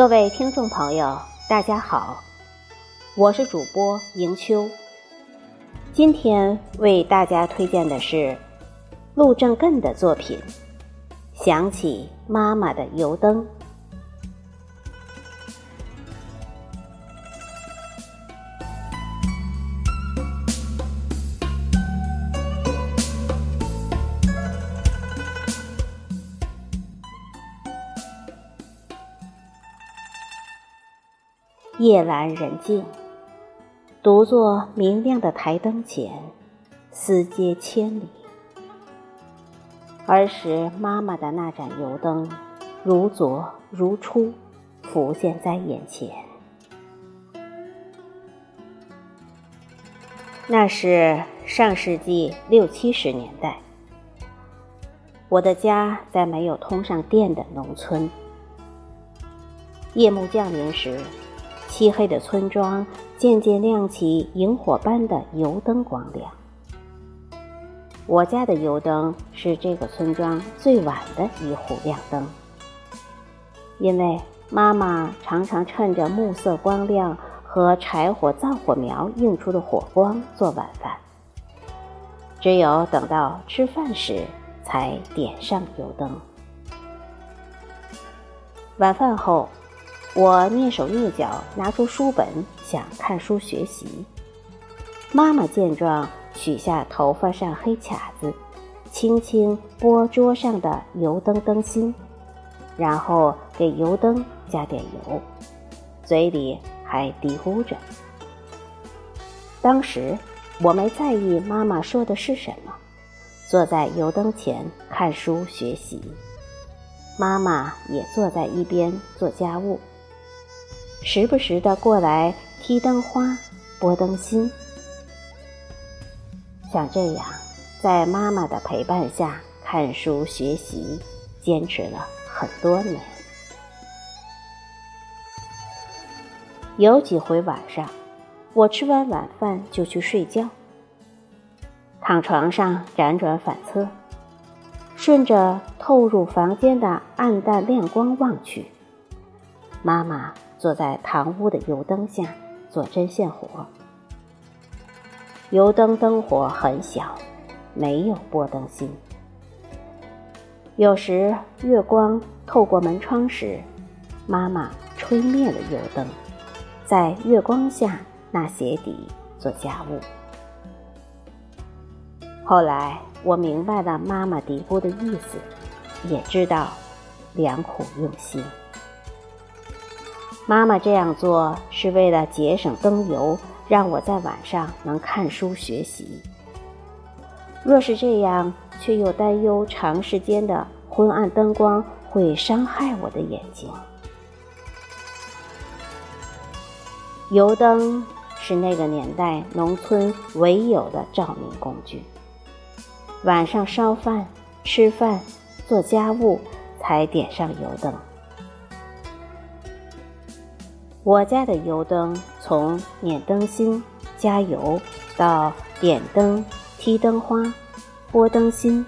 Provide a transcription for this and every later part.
各位听众朋友，大家好，我是主播迎秋。今天为大家推荐的是陆正艮的作品《想起妈妈的油灯》。夜阑人静，独坐明亮的台灯前，思接千里。儿时妈妈的那盏油灯，如昨如初，浮现在眼前。那是上世纪六七十年代，我的家在没有通上电的农村。夜幕降临时。漆黑的村庄渐渐亮起萤火般的油灯光亮。我家的油灯是这个村庄最晚的一户亮灯，因为妈妈常常趁着暮色光亮和柴火灶火苗映出的火光做晚饭，只有等到吃饭时才点上油灯。晚饭后。我蹑手蹑脚拿出书本，想看书学习。妈妈见状，取下头发上黑卡子，轻轻拨桌上的油灯灯芯，然后给油灯加点油，嘴里还嘀咕着。当时我没在意妈妈说的是什么，坐在油灯前看书学习。妈妈也坐在一边做家务。时不时的过来踢灯花、拨灯芯，像这样，在妈妈的陪伴下看书学习，坚持了很多年。有几回晚上，我吃完晚饭就去睡觉，躺床上辗转反侧，顺着透入房间的暗淡亮光望去，妈妈。坐在堂屋的油灯下做针线活，油灯灯火很小，没有拨灯芯。有时月光透过门窗时，妈妈吹灭了油灯，在月光下纳鞋底做家务。后来我明白了妈妈嘀咕的意思，也知道良苦用心。妈妈这样做是为了节省灯油，让我在晚上能看书学习。若是这样，却又担忧长时间的昏暗灯光会伤害我的眼睛。油灯是那个年代农村唯有的照明工具，晚上烧饭、吃饭、做家务才点上油灯。我家的油灯从捻灯芯、加油到点灯、踢灯花、拨灯芯、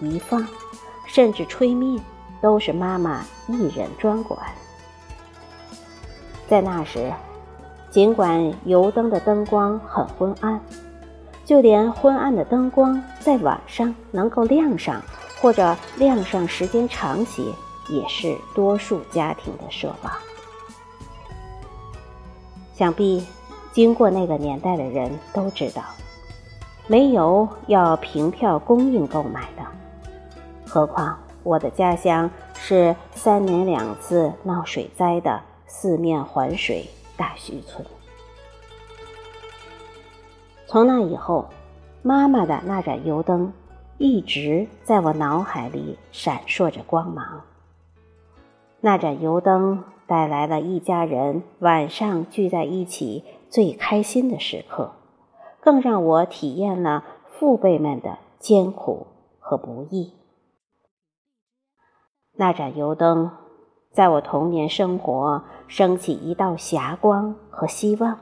一放，甚至吹灭，都是妈妈一人专管。在那时，尽管油灯的灯光很昏暗，就连昏暗的灯光在晚上能够亮上，或者亮上时间长些，也是多数家庭的奢望。想必经过那个年代的人都知道，煤油要凭票供应购买的。何况我的家乡是三年两次闹水灾的四面环水大圩村。从那以后，妈妈的那盏油灯一直在我脑海里闪烁着光芒。那盏油灯。带来了一家人晚上聚在一起最开心的时刻，更让我体验了父辈们的艰苦和不易。那盏油灯，在我童年生活升起一道霞光和希望，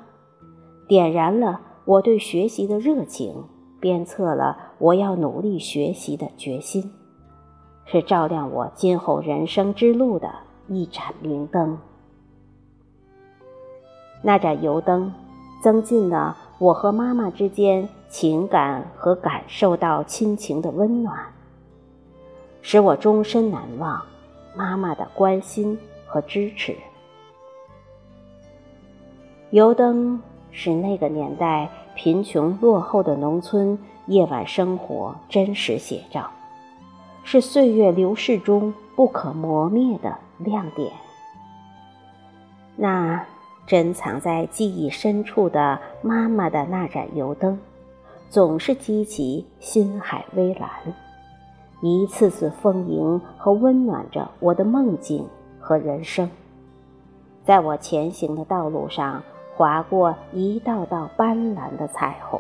点燃了我对学习的热情，鞭策了我要努力学习的决心，是照亮我今后人生之路的。一盏明灯。那盏油灯，增进了我和妈妈之间情感和感受到亲情的温暖，使我终身难忘妈妈的关心和支持。油灯是那个年代贫穷落后的农村夜晚生活真实写照，是岁月流逝中不可磨灭的亮点。那。珍藏在记忆深处的妈妈的那盏油灯，总是激起心海微澜，一次次丰盈和温暖着我的梦境和人生，在我前行的道路上划过一道道斑斓的彩虹。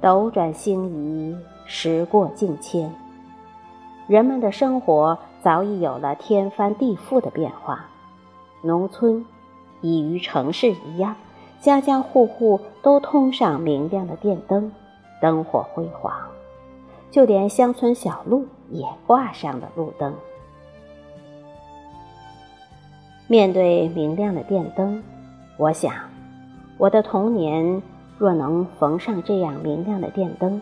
斗转星移，时过境迁，人们的生活。早已有了天翻地覆的变化，农村已与城市一样，家家户户都通上明亮的电灯，灯火辉煌，就连乡村小路也挂上了路灯。面对明亮的电灯，我想，我的童年若能逢上这样明亮的电灯。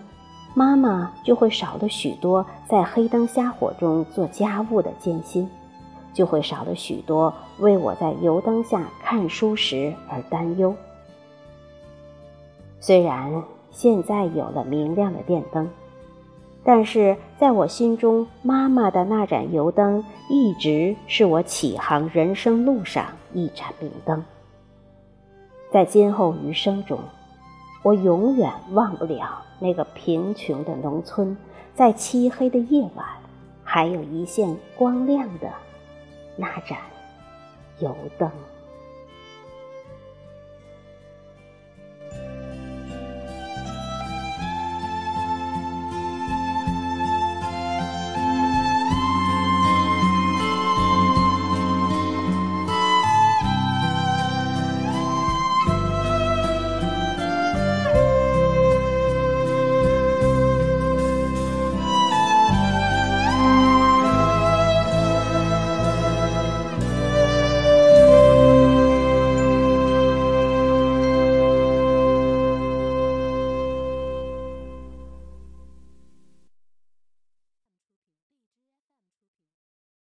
妈妈就会少了许多在黑灯瞎火中做家务的艰辛，就会少了许多为我在油灯下看书时而担忧。虽然现在有了明亮的电灯，但是在我心中，妈妈的那盏油灯一直是我启航人生路上一盏明灯。在今后余生中。我永远忘不了那个贫穷的农村，在漆黑的夜晚，还有一线光亮的那盏油灯。